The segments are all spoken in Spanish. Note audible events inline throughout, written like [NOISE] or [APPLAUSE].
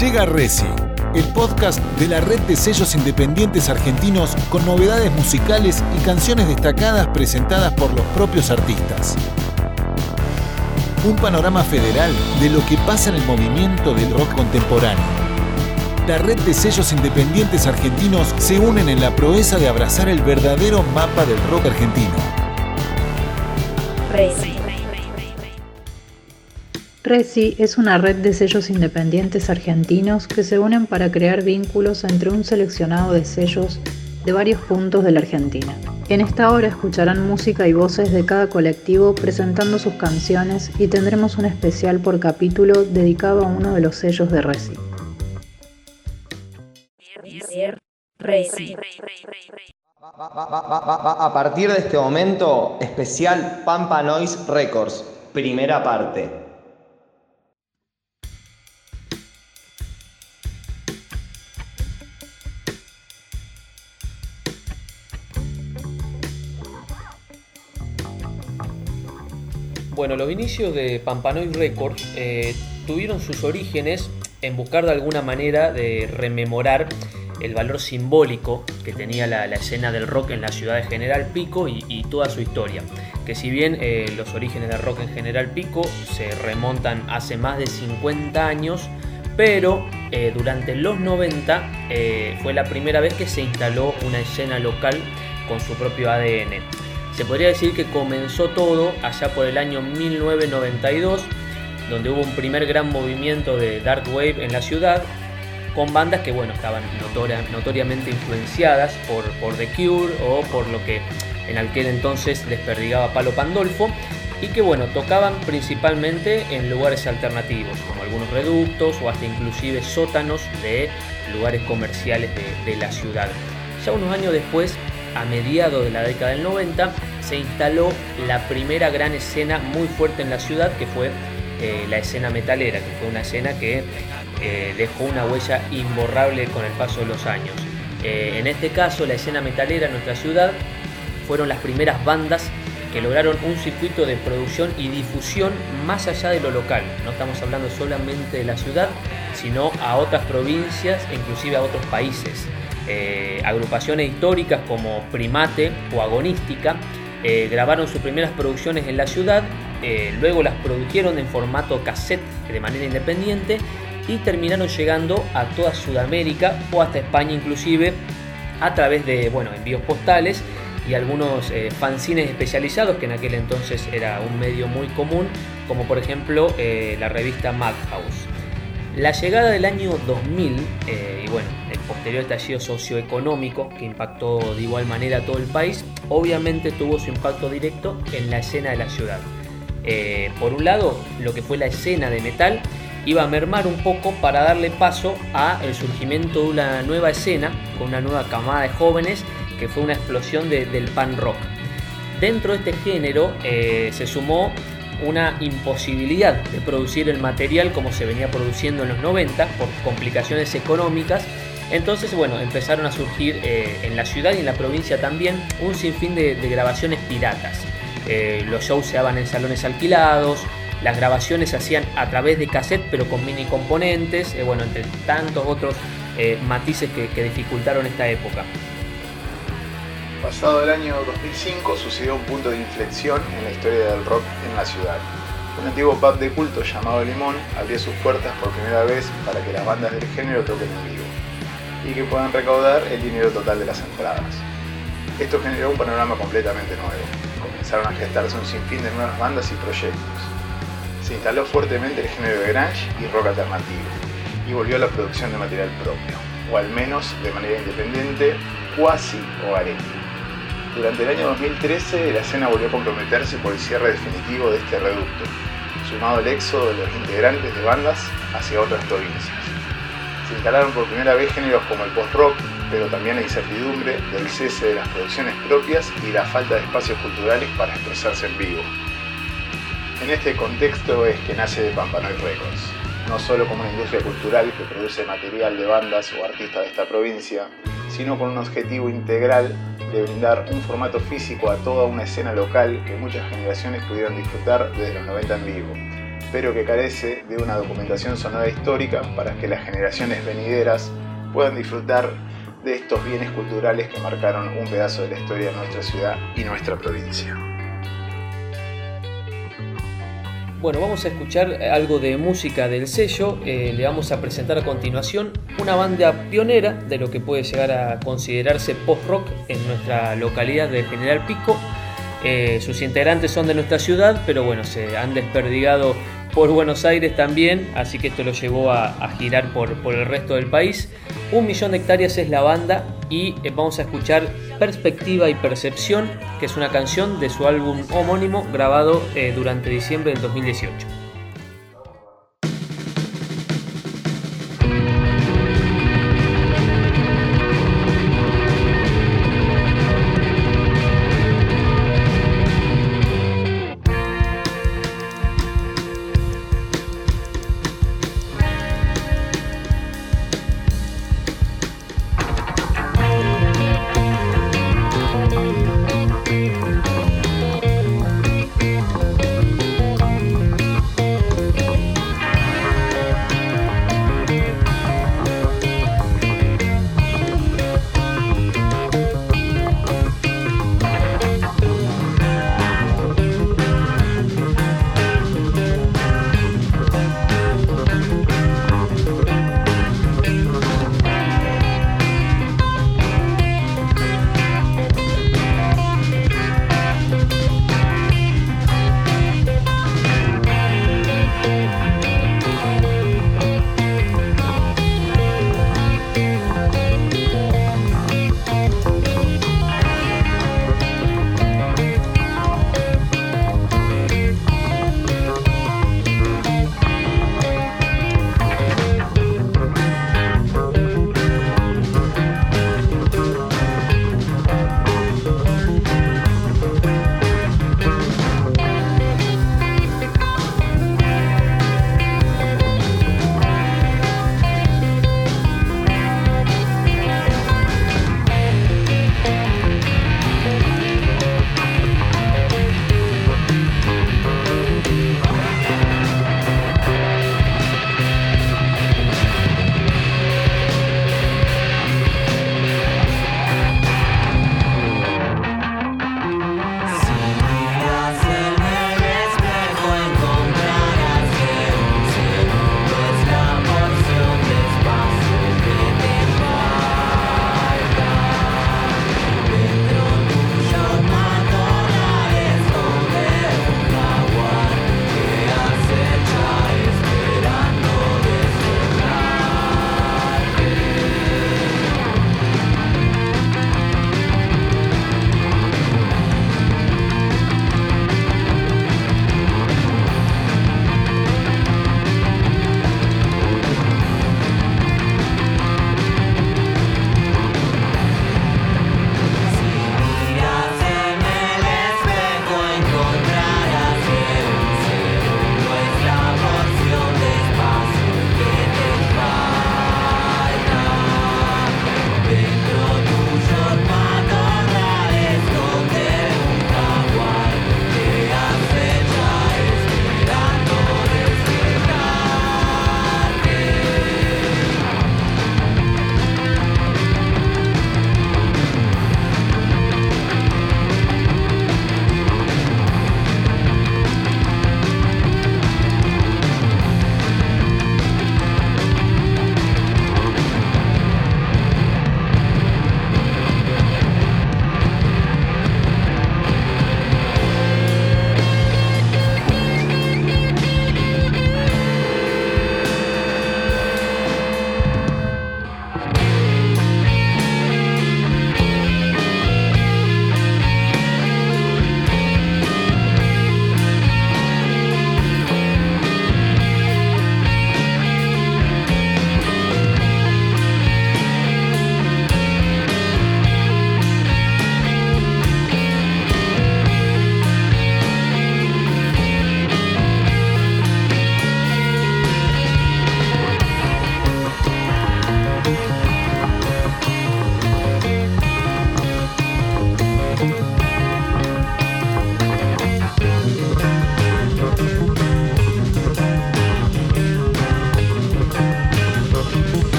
Llega Resi, el podcast de la red de sellos independientes argentinos con novedades musicales y canciones destacadas presentadas por los propios artistas. Un panorama federal de lo que pasa en el movimiento del rock contemporáneo. La red de sellos independientes argentinos se unen en la proeza de abrazar el verdadero mapa del rock argentino. Resi es una red de sellos independientes argentinos que se unen para crear vínculos entre un seleccionado de sellos de varios puntos de la Argentina. En esta hora escucharán música y voces de cada colectivo presentando sus canciones y tendremos un especial por capítulo dedicado a uno de los sellos de Resi. A partir de este momento, especial Pampa Noise Records, primera parte. Bueno, los inicios de Pampanoid Records eh, tuvieron sus orígenes en buscar de alguna manera de rememorar el valor simbólico que tenía la, escena del rock en la ciudad de General Pico y, toda su historia. Que si bien eh, los orígenes del rock en General Pico se remontan hace más de 50 años, pero eh, durante los 90 fue la primera vez que se instaló una escena local con su propio ADN. Se podría decir que comenzó todo allá por el año 1992, donde hubo un primer gran movimiento de Dark Wave en la ciudad, con bandas que bueno, estaban notoriamente influenciadas por, por The Cure o por lo que en aquel entonces les perdigaba Palo Pandolfo y que bueno, tocaban principalmente en lugares alternativos, como algunos reductos o hasta inclusive sótanos de lugares comerciales de, de la ciudad. Ya unos años después, a mediados de la década del 90, se instaló la primera gran escena muy fuerte en la ciudad, que fue eh, la escena metalera, que fue una escena que eh, dejó una huella imborrable con el paso de los años. Eh, en este caso, la escena metalera en nuestra ciudad fueron las primeras bandas que lograron un circuito de producción y difusión más allá de lo local. No estamos hablando solamente de la ciudad, sino a otras provincias e inclusive a otros países. Agrupaciones históricas como Primate o Agonística eh, grabaron sus primeras producciones en la ciudad, eh, luego las produjeron en formato cassette de manera independiente y terminaron llegando a toda Sudamérica o hasta España inclusive a través de bueno, envíos postales y algunos eh, fanzines especializados que en aquel entonces era un medio muy común, como por ejemplo la revista Madhouse. La llegada del año 2000 y bueno, el posterior estallido socioeconómico que impactó de igual manera a todo el país, obviamente tuvo su impacto directo en la escena de la ciudad. Eh, por un lado, lo que fue la escena de metal iba a mermar un poco para darle paso a el surgimiento de una nueva escena con una nueva camada de jóvenes que fue una explosión del pan rock. Dentro de este género eh, se sumó una imposibilidad de producir el material como se venía produciendo en los 90 por complicaciones económicas entonces, bueno, empezaron a surgir eh, en la ciudad y en la provincia también un sinfín de, grabaciones piratas. Eh, los shows se daban en salones alquilados, las grabaciones se hacían a través de cassette pero con mini componentes, eh, bueno, entre tantos otros matices que, que dificultaron esta época. Pasado el año 2005 sucedió un punto de inflexión en la historia del rock en la ciudad. Un antiguo pub de culto llamado Limón abrió sus puertas por primera vez para que las bandas del género toquen en vivo y que puedan recaudar el dinero total de las entradas. Esto generó un panorama completamente nuevo. Comenzaron a gestarse un sinfín de nuevas bandas y proyectos. Se instaló fuertemente el género de grunge y rock alternativo, y volvió a la producción de material propio, o al menos de manera independiente, cuasi hogareña. Durante el año 2013, la escena volvió a comprometerse por el cierre definitivo de este reducto, sumado el éxodo de los integrantes de bandas hacia otras provincias se instalaron por primera vez géneros como el post-rock, pero también la incertidumbre del cese de las producciones propias y la falta de espacios culturales para expresarse en vivo. En este contexto es que nace Pampanoy Records, no solo como una industria cultural que produce material de bandas o artistas de esta provincia, sino con un objetivo integral de brindar un formato físico a toda una escena local que muchas generaciones pudieron disfrutar desde los 90 en vivo pero que carece de una documentación sonora histórica para que las generaciones venideras puedan disfrutar de estos bienes culturales que marcaron un pedazo de la historia de nuestra ciudad y nuestra provincia. Bueno, vamos a escuchar algo de música del sello. Eh, le vamos a presentar a continuación una banda pionera de lo que puede llegar a considerarse post-rock en nuestra localidad de General Pico. Eh, sus integrantes son de nuestra ciudad, pero bueno, se han desperdigado por Buenos Aires también, así que esto lo llevó a, girar por, el resto del país. Un millón de hectáreas es la banda y eh, vamos a escuchar Perspectiva y Percepción, que es una canción de su álbum homónimo grabado eh, durante diciembre del 2018.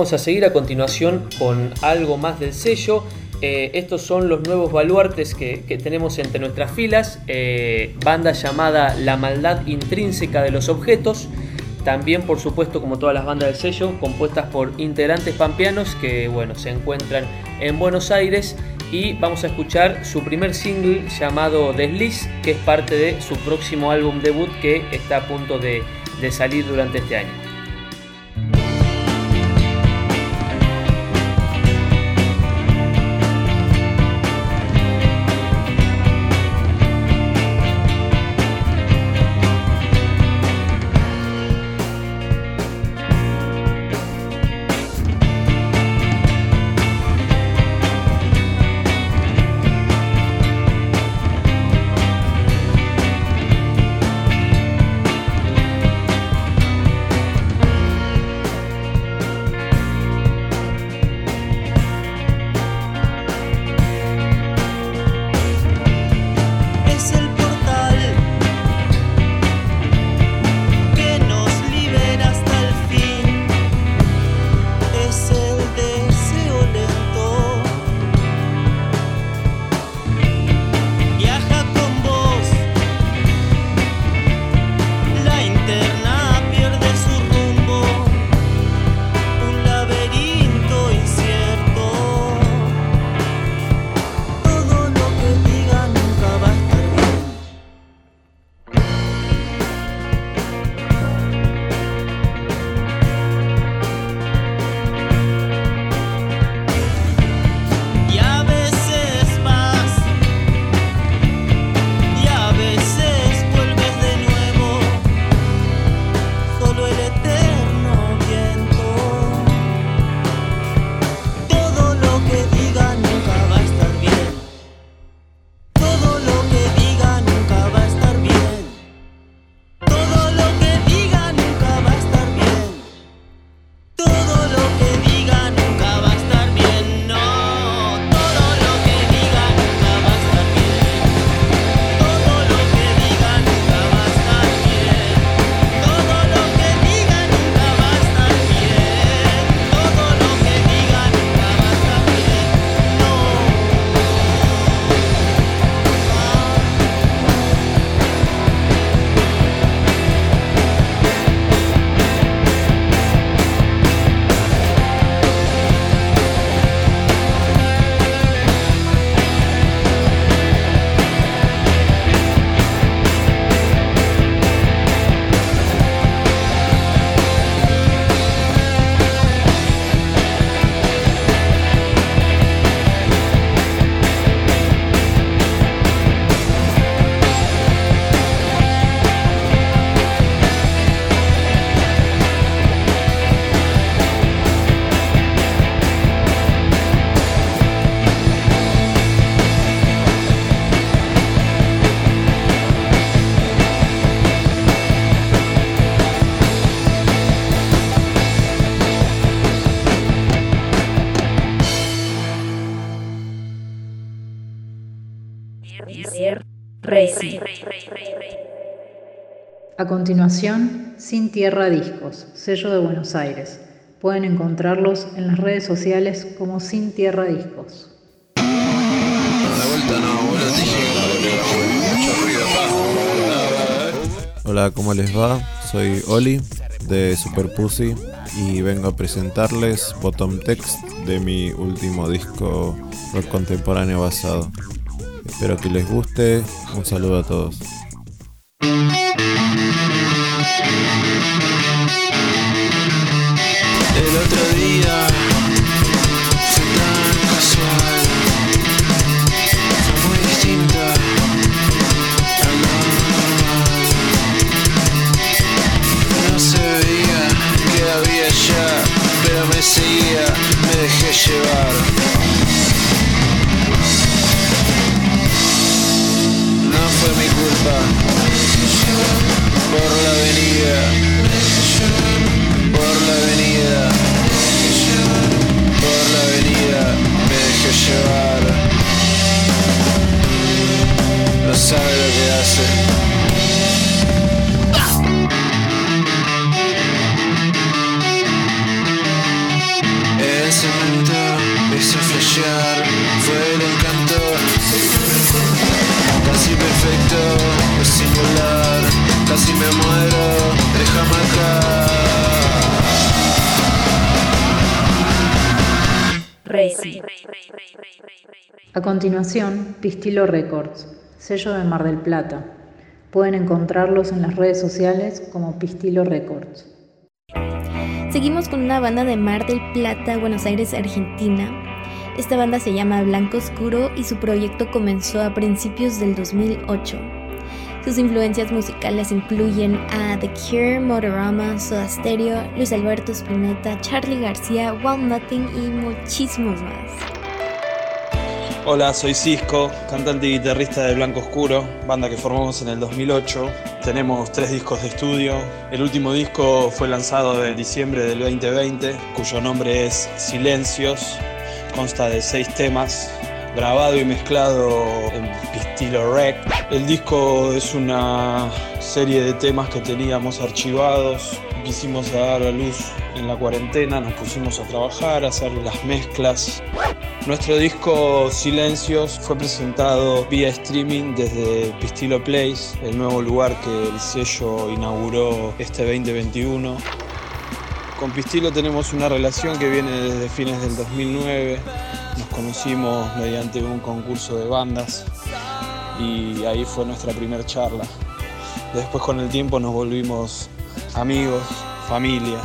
Vamos a seguir a continuación con algo más del sello. Eh, estos son los nuevos baluartes que, tenemos entre nuestras filas. Eh, banda llamada La Maldad Intrínseca de los Objetos. También, por supuesto, como todas las bandas del sello, compuestas por integrantes pampeanos que bueno, se encuentran en Buenos Aires. Y vamos a escuchar su primer single llamado Desliz, que es parte de su próximo álbum debut que está a punto de salir durante este año. Continuación, Sin Tierra Discos, sello de Buenos Aires. Pueden encontrarlos en las redes sociales como Sin Tierra Discos. Hola, ¿cómo les va? Soy Oli de Super Pussy y vengo a presentarles Bottom Text de mi último disco rock contemporáneo basado. Espero que les guste. Un saludo a todos. Continuación, Pistilo Records, sello de Mar del Plata. Pueden encontrarlos en las redes sociales como Pistilo Records. Seguimos con una banda de Mar del Plata, Buenos Aires, Argentina. Esta banda se llama Blanco Oscuro y su proyecto comenzó a principios del 2008. Sus influencias musicales incluyen a The Cure, Motorama, Soda Stereo, Luis Alberto Spinetta, Charlie García, Wild Nothing y muchísimos más. Hola, soy Cisco, cantante y guitarrista de Blanco Oscuro, banda que formamos en el 2008. Tenemos tres discos de estudio. El último disco fue lanzado en diciembre del 2020, cuyo nombre es Silencios. Consta de seis temas, grabado y mezclado en Pistilo Rec. El disco es una serie de temas que teníamos archivados, quisimos dar a luz en la cuarentena, nos pusimos a trabajar, a hacer las mezclas. Nuestro disco Silencios fue presentado vía streaming desde Pistilo Place, el nuevo lugar que el sello inauguró este 2021. Con Pistilo tenemos una relación que viene desde fines del 2009. Nos conocimos mediante un concurso de bandas y ahí fue nuestra primera charla. Después con el tiempo nos volvimos amigos, familia,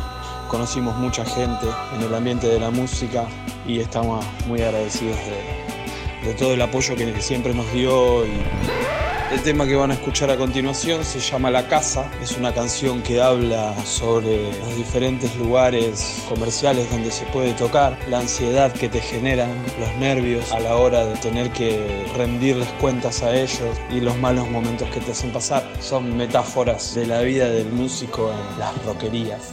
conocimos mucha gente en el ambiente de la música y estamos muy agradecidos de, de todo el apoyo que siempre nos dio. Y el tema que van a escuchar a continuación se llama La Casa, es una canción que habla sobre los diferentes lugares comerciales donde se puede tocar, la ansiedad que te generan, los nervios a la hora de tener que rendirles cuentas a ellos y los malos momentos que te hacen pasar. Son metáforas de la vida del músico en las roquerías.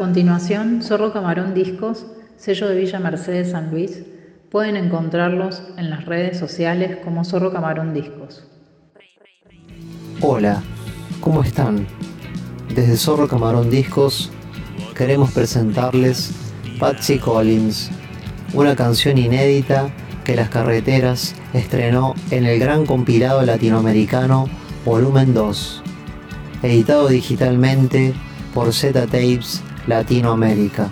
Continuación, Zorro Camarón Discos, sello de Villa Mercedes San Luis. Pueden encontrarlos en las redes sociales como Zorro Camarón Discos. Hola, ¿cómo están? Desde Zorro Camarón Discos queremos presentarles Patsy Collins, una canción inédita que Las Carreteras estrenó en el gran compilado latinoamericano Volumen 2, editado digitalmente por Z Tapes Latinoamérica.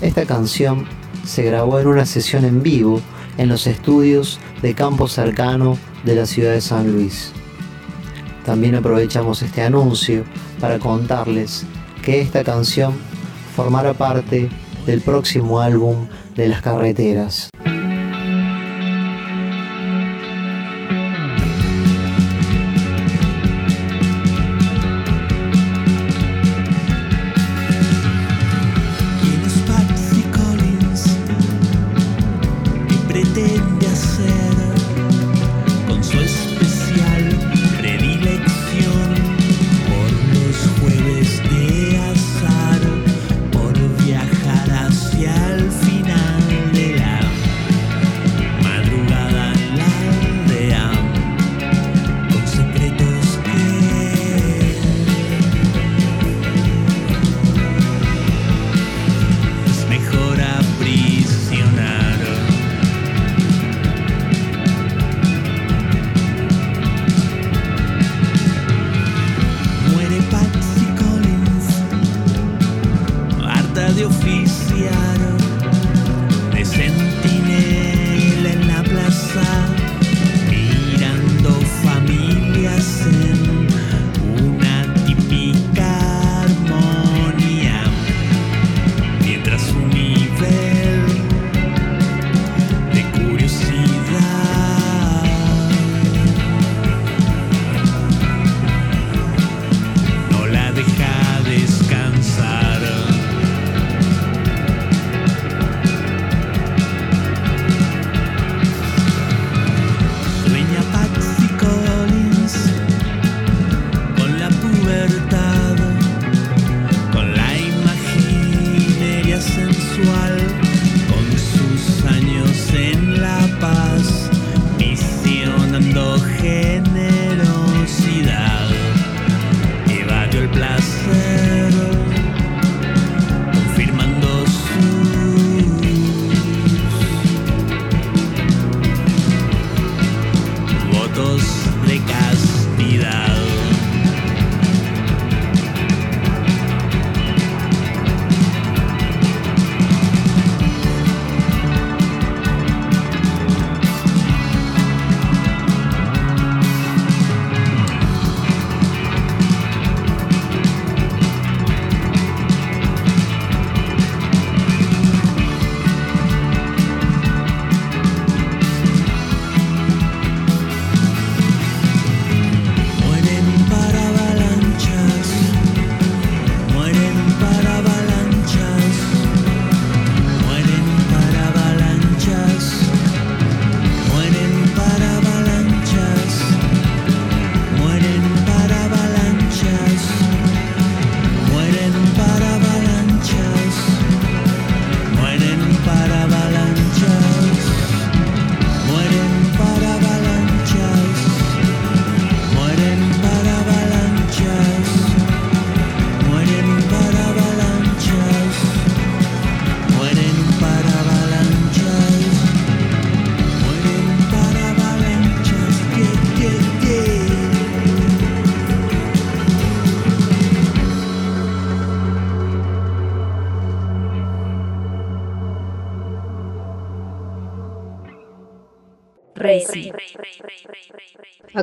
Esta canción se grabó en una sesión en vivo en los estudios de Campo Cercano de la ciudad de San Luis. También aprovechamos este anuncio para contarles que esta canción formará parte del próximo álbum de las carreteras.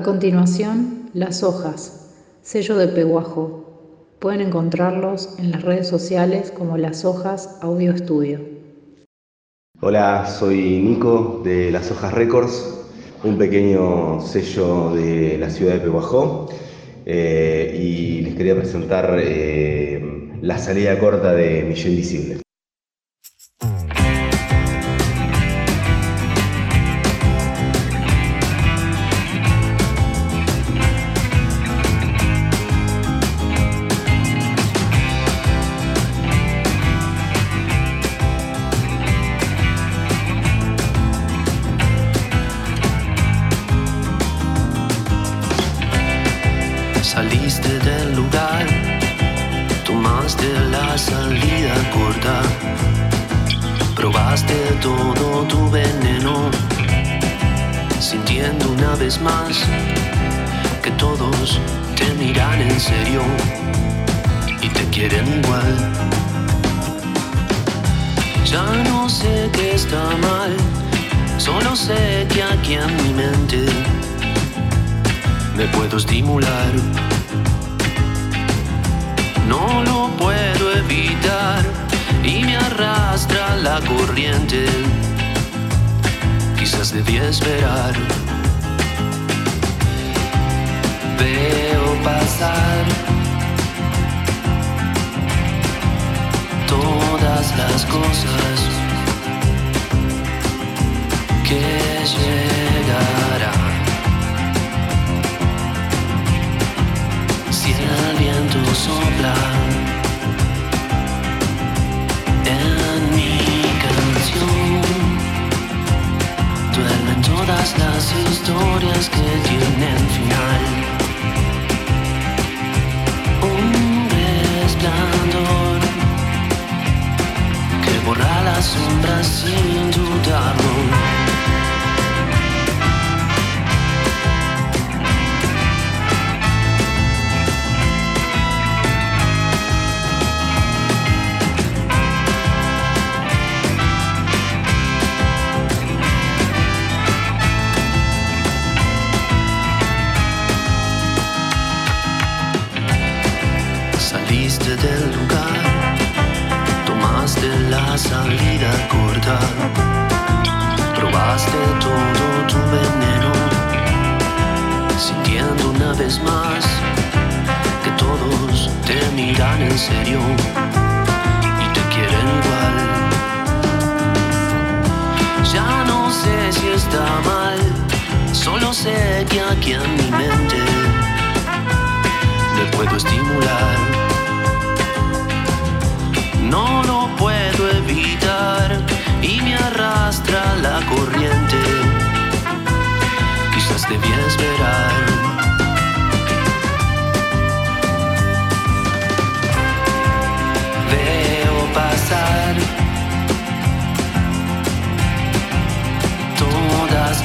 Continuación, Las Hojas, sello de Peguajo. Pueden encontrarlos en las redes sociales como Las Hojas Audio Estudio. Hola, soy Nico de Las Hojas Records, un pequeño sello de la ciudad de Peguajó. Eh, y les quería presentar eh, la salida corta de Millón Invisible. Del lugar, tomaste la salida corta Probaste todo tu veneno, sintiendo una vez más que todos te miran en serio y te quieren igual. Ya no sé qué está mal, solo sé que aquí en mi mente me puedo estimular. No lo puedo evitar y me arrastra la corriente. Quizás debí esperar. Veo pasar todas las cosas que llegarán. Si el viento sopla en mi canción, duermen todas las historias que tienen final. Un resplandor que borra las sombras sin dudarlo. Serio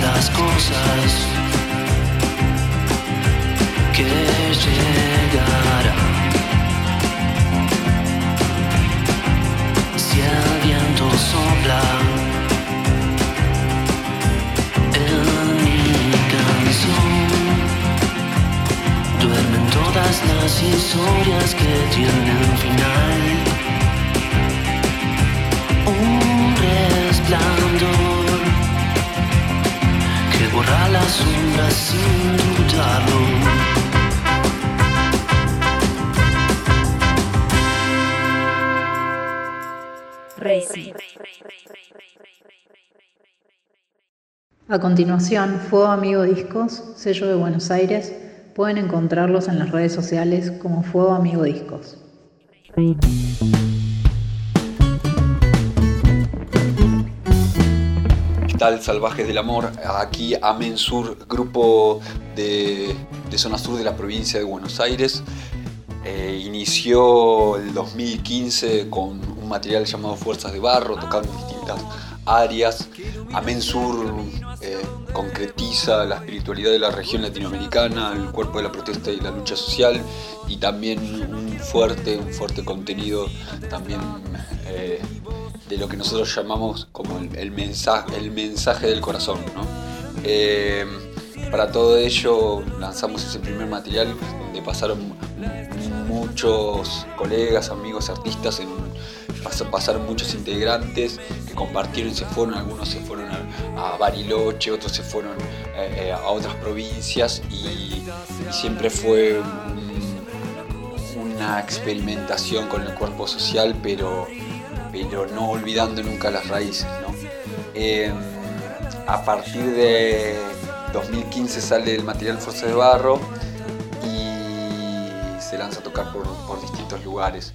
las cosas que llegarán. Si el viento sopla en mi canción, duermen todas las historias que tienen final. Un resplandor borra sin dudarlo. A continuación, Fuego Amigo Discos, sello de Buenos Aires. Pueden encontrarlos en las redes sociales como Fuego Amigo Discos. ¿Qué tal, Salvajes del Amor? Aquí Amen Sur, grupo de, de zona sur de la provincia de Buenos Aires. Eh, inició el 2015 con un material llamado Fuerzas de Barro, tocando distintas áreas. Amen Sur eh, concretiza la espiritualidad de la región latinoamericana, el cuerpo de la protesta y la lucha social y también un fuerte, un fuerte contenido también eh, de lo que nosotros llamamos como el, mensaje, el mensaje del corazón. ¿no? Eh, para todo ello lanzamos ese primer material donde pasaron muchos colegas, amigos, artistas, en, pasaron muchos integrantes que compartieron y se fueron, algunos se fueron a, Bariloche, otros se fueron eh, eh, a otras provincias y, siempre fue un- una experimentación con el cuerpo social, pero, pero no olvidando nunca las raíces. ¿no? Eh, a partir de 2015 sale el material Fuerza de Barro y se lanza a tocar por, por distintos lugares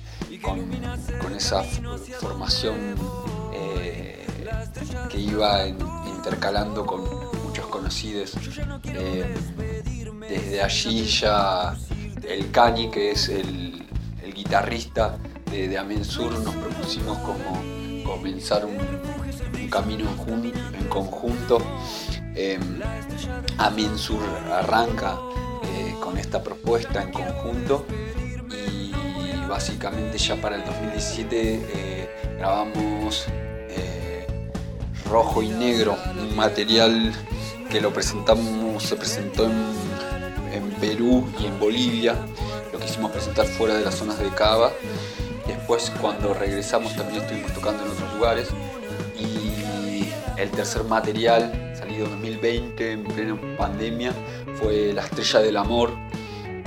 con esa formación eh, que iba intercalando con muchos conocidos. Eh, desde allí ya el Cani, que es el, guitarrista de, de Amen Sur, nos propusimos como comenzar un, camino en, conjunto. Eh, Sur arranca eh, con esta propuesta en conjunto básicamente ya para el 2017 eh, grabamos eh, Rojo y Negro, un material que lo presentamos, se presentó en, Perú y en Bolivia, lo quisimos presentar fuera de las zonas de Cava. Después cuando regresamos también estuvimos tocando en otros lugares y el tercer material salido en 2020 en plena pandemia fue La Estrella del Amor,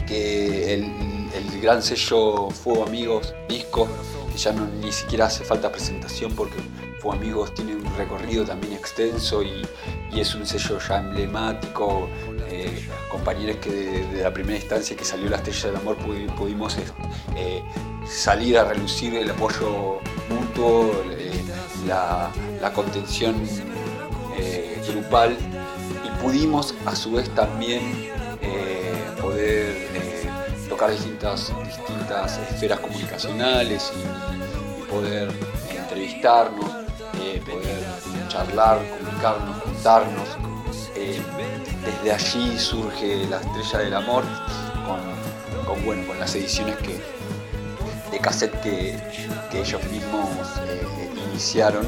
que el, el gran sello Fuego Amigos disco, que ya ni siquiera hace falta presentación porque Fuego Amigos tiene un recorrido también extenso y, es un sello ya emblemático. Eh, compañeros que de, la primera instancia que salió La Estrella del Amor pudimos eh, salir a relucir el apoyo mutuo, eh, la, contención grupal y pudimos a su vez también tocar distintas, esferas comunicacionales y poder entrevistarnos eh, poder charlar, comunicarnos, contarnos. Eh, desde allí surge la estrella del amor con, bueno, con las ediciones que, de cassette que, ellos mismos eh, iniciaron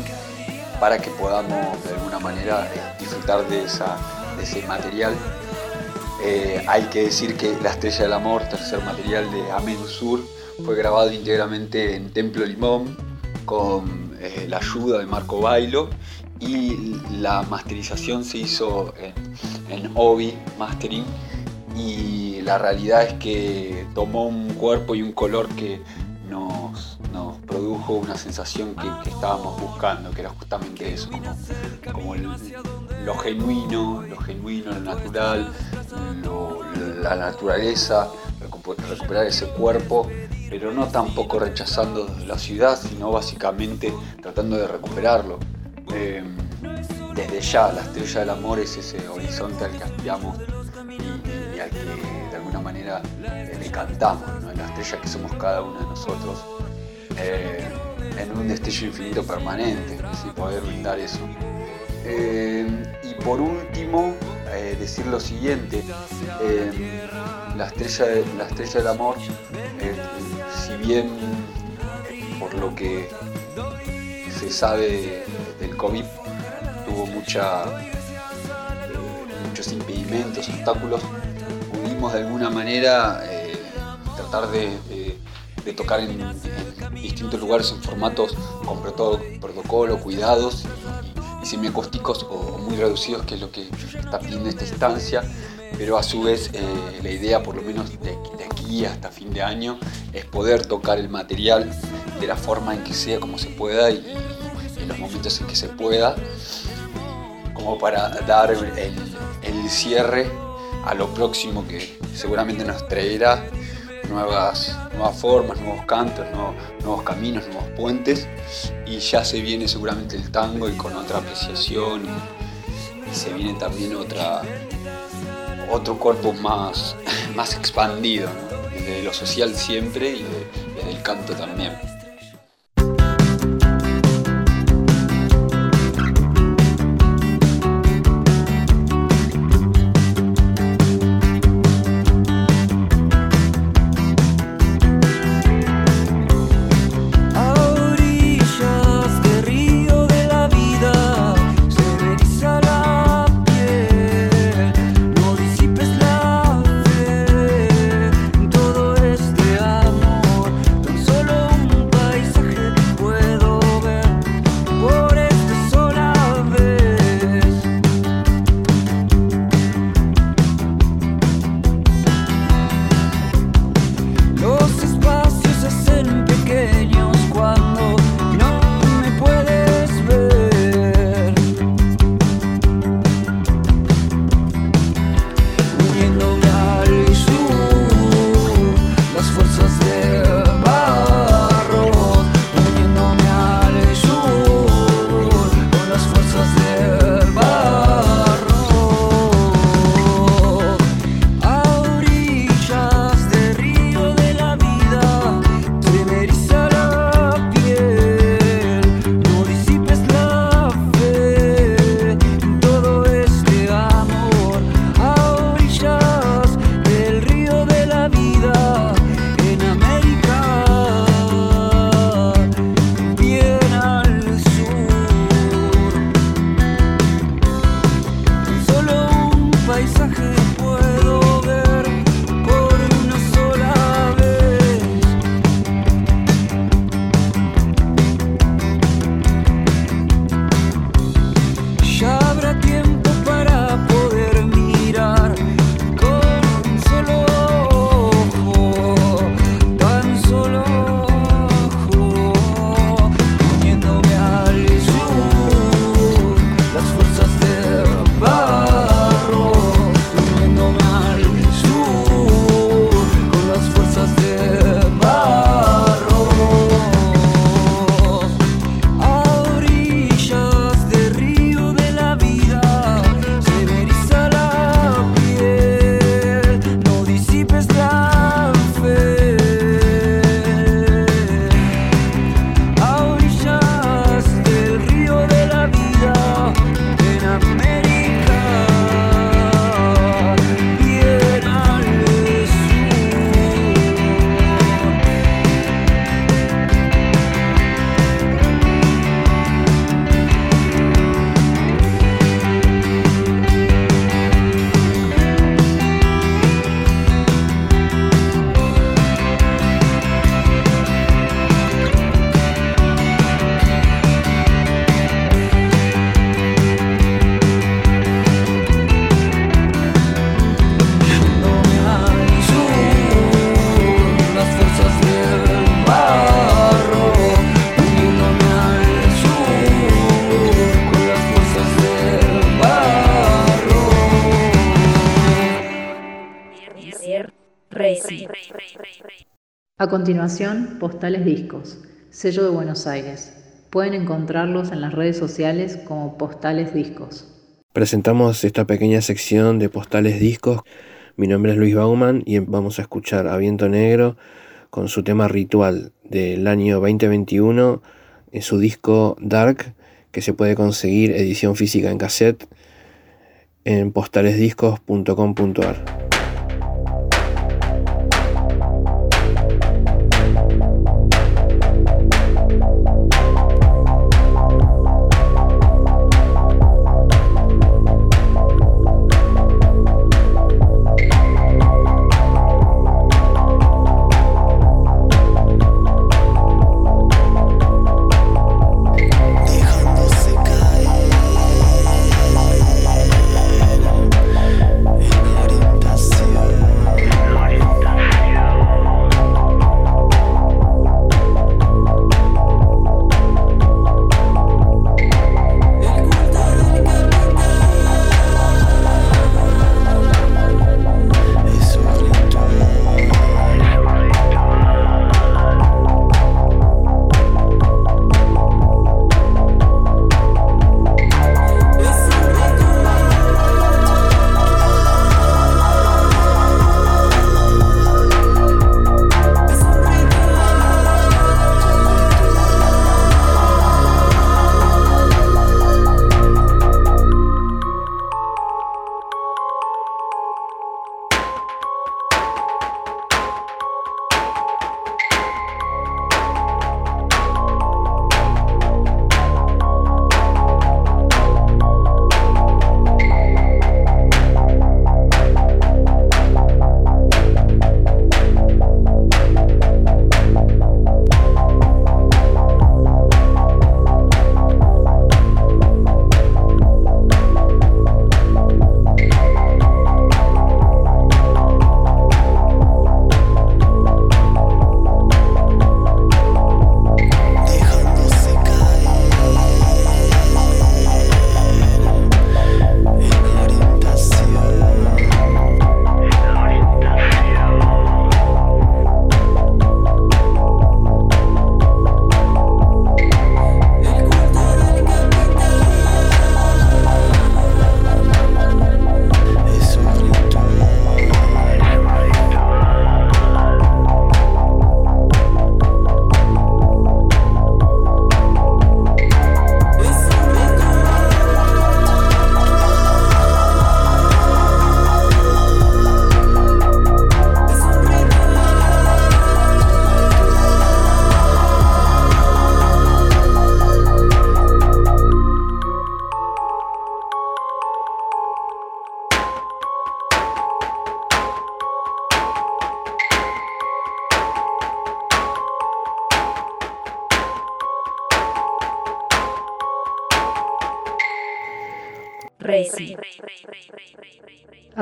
para que podamos de alguna manera disfrutar de, ese material. Hay que decir que La Estrella del Amor, tercer material de Amen Sur, fue grabado íntegramente en Templo Limón con eh, la ayuda de Marco Bailo y la masterización se hizo en, Obi Mastering y la realidad es que tomó un cuerpo y un color que nos, produjo una sensación que, estábamos buscando, que era justamente eso, como, lo genuino, lo genuino, lo natural, la naturaleza, recuperar ese cuerpo pero no tampoco rechazando la ciudad, sino básicamente tratando de recuperarlo. Eh, desde ya, la estrella del amor es ese horizonte al que aspiramos y, al que de alguna manera le cantamos, la estrella que somos cada uno de nosotros, eh, en un destello infinito permanente, si poder brindar eso. Eh, y por último, decir lo siguiente, la, estrella, la estrella del amor si bien por lo que se sabe del COVID tuvo mucha, eh, muchos impedimentos, obstáculos, pudimos de alguna manera eh, tratar de, tocar en, distintos lugares en formatos con protocolo, cuidados semiacústicos o muy reducidos, que es lo que está pidiendo esta instancia, pero a su vez eh, la idea, por lo menos de aquí hasta fin de año, es poder tocar el material de la forma en que sea, como se pueda y, en los momentos en que se pueda, como para dar el, cierre a lo próximo que seguramente nos traerá nuevas, nuevas formas, nuevos cantos, nuevos, caminos, nuevos puentes. Y ya se viene seguramente el tango y con otra apreciación. Y, se viene también otra otro cuerpo más, [LAUGHS] más expandido de lo social siempre y del canto también. Continuación, Postales Discos, sello de Buenos Aires. Pueden encontrarlos en las redes sociales como Postales Discos. Presentamos esta pequeña sección de Postales Discos. Mi nombre es Luis Bauman y vamos a escuchar a Viento Negro con su tema ritual del año 2021 en su disco Dark que se puede conseguir edición física en cassette en postalesdiscos.com.ar.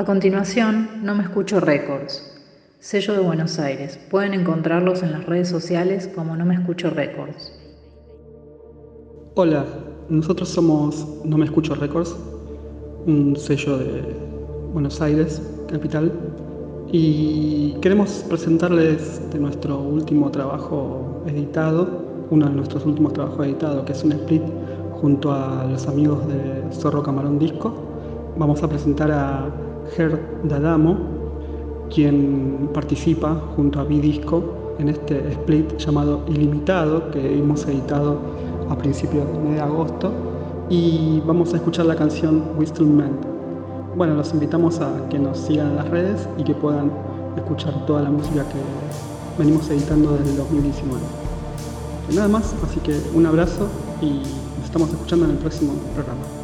continuación, No Me Escucho Records, sello de Buenos Aires. Pueden encontrarlos en las redes sociales como No Me Escucho Records. Hola, nosotros somos No Me Escucho Records, un sello de Buenos Aires, capital, y queremos presentarles de nuestro último trabajo editado, uno de nuestros últimos trabajos editados, que es un split junto a los amigos de Zorro Camarón Disco. Vamos a presentar a Ger Dadamo, quien participa junto a Bidisco en este split llamado Ilimitado que hemos editado a principios de agosto y vamos a escuchar la canción Whistle Man. Bueno, los invitamos a que nos sigan en las redes y que puedan escuchar toda la música que venimos editando desde el 2019. nada más, así que un abrazo y nos estamos escuchando en el próximo programa.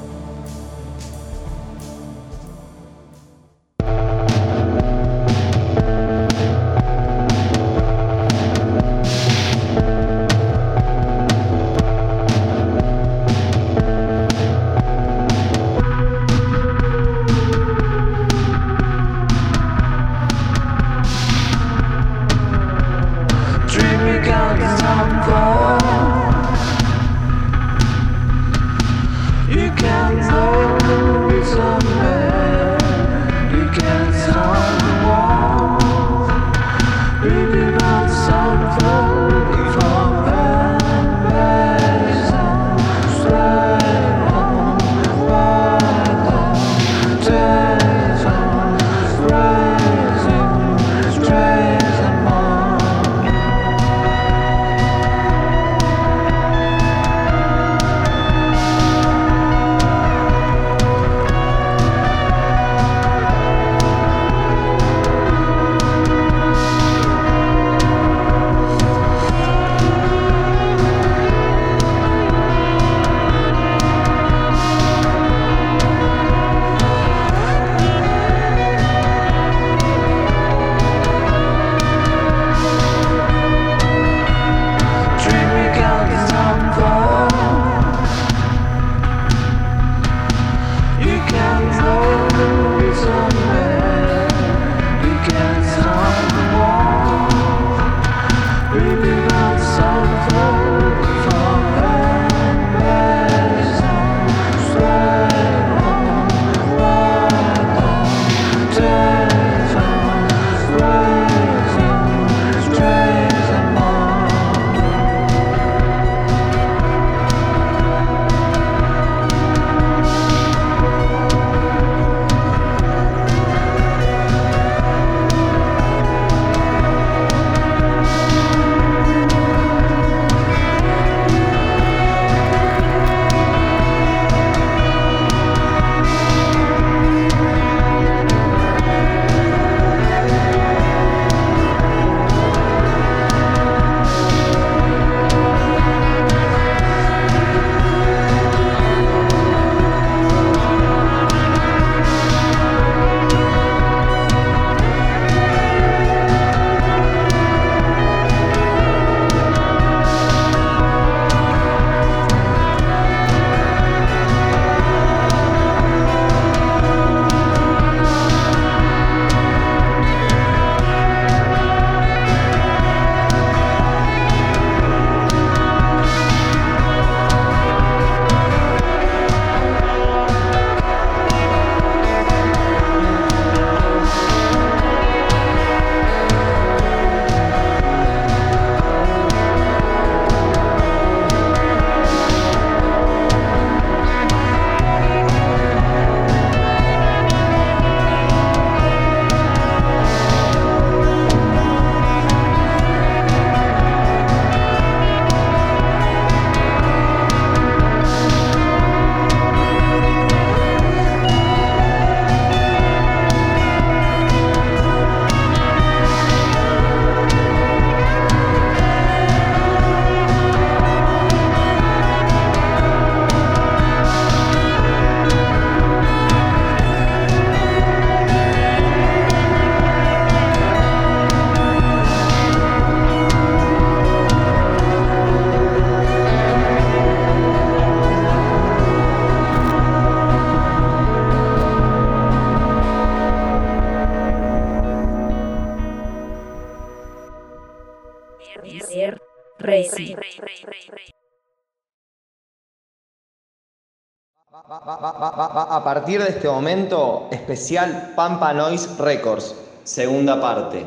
A partir de este momento, especial Pampa Noise Records, segunda parte.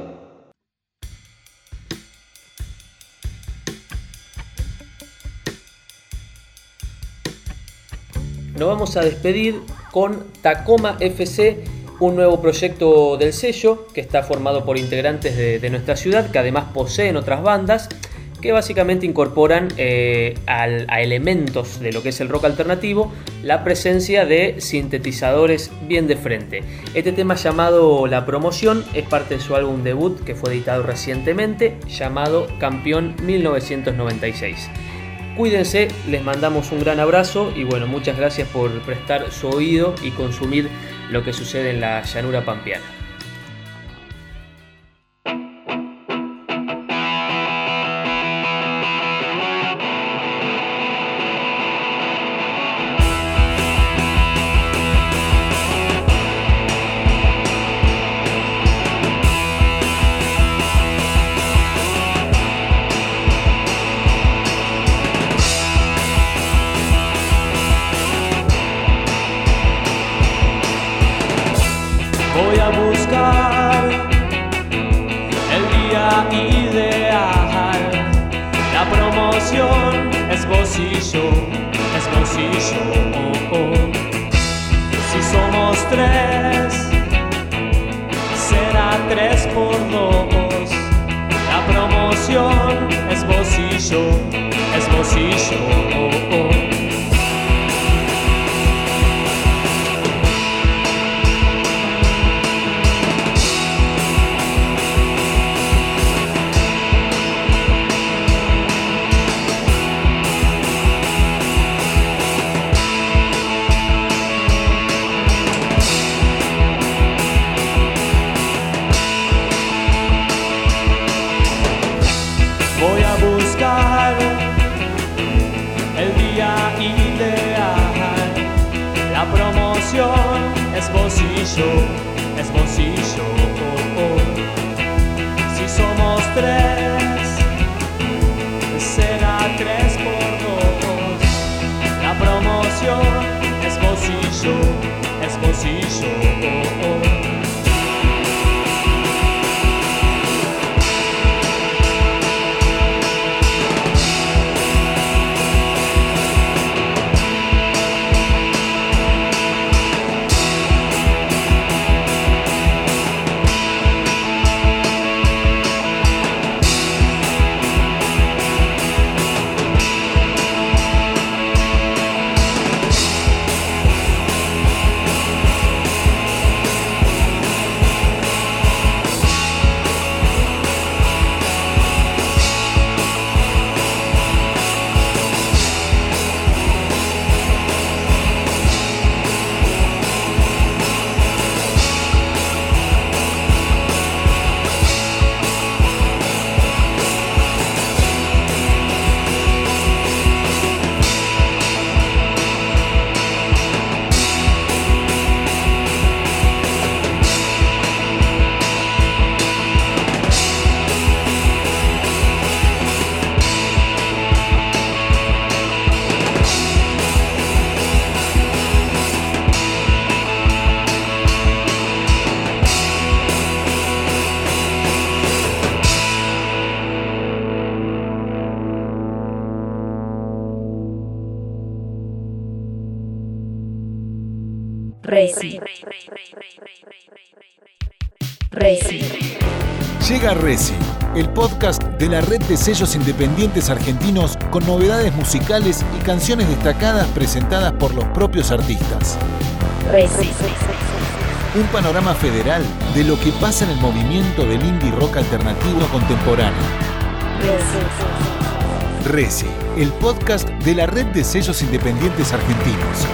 Nos vamos a despedir con Tacoma FC, un nuevo proyecto del sello que está formado por integrantes de, nuestra ciudad que además poseen otras bandas que básicamente incorporan eh, a elementos de lo que es el rock alternativo la presencia de sintetizadores bien de frente. Este tema llamado La Promoción es parte de su álbum debut que fue editado recientemente llamado Campeón 1996. Cuídense, les mandamos un gran abrazo y bueno, muchas gracias por prestar su oído y consumir lo que sucede en la llanura pampeana. tres será tres por dos. La promoción es vos y yo, es vos y yo. Llega Resi, el podcast de la red de sellos independientes argentinos con novedades musicales y canciones destacadas presentadas por los propios artistas. Resi. Un panorama federal de lo que pasa en el movimiento del indie rock alternativo contemporáneo. Resi, el podcast de la red de sellos independientes argentinos.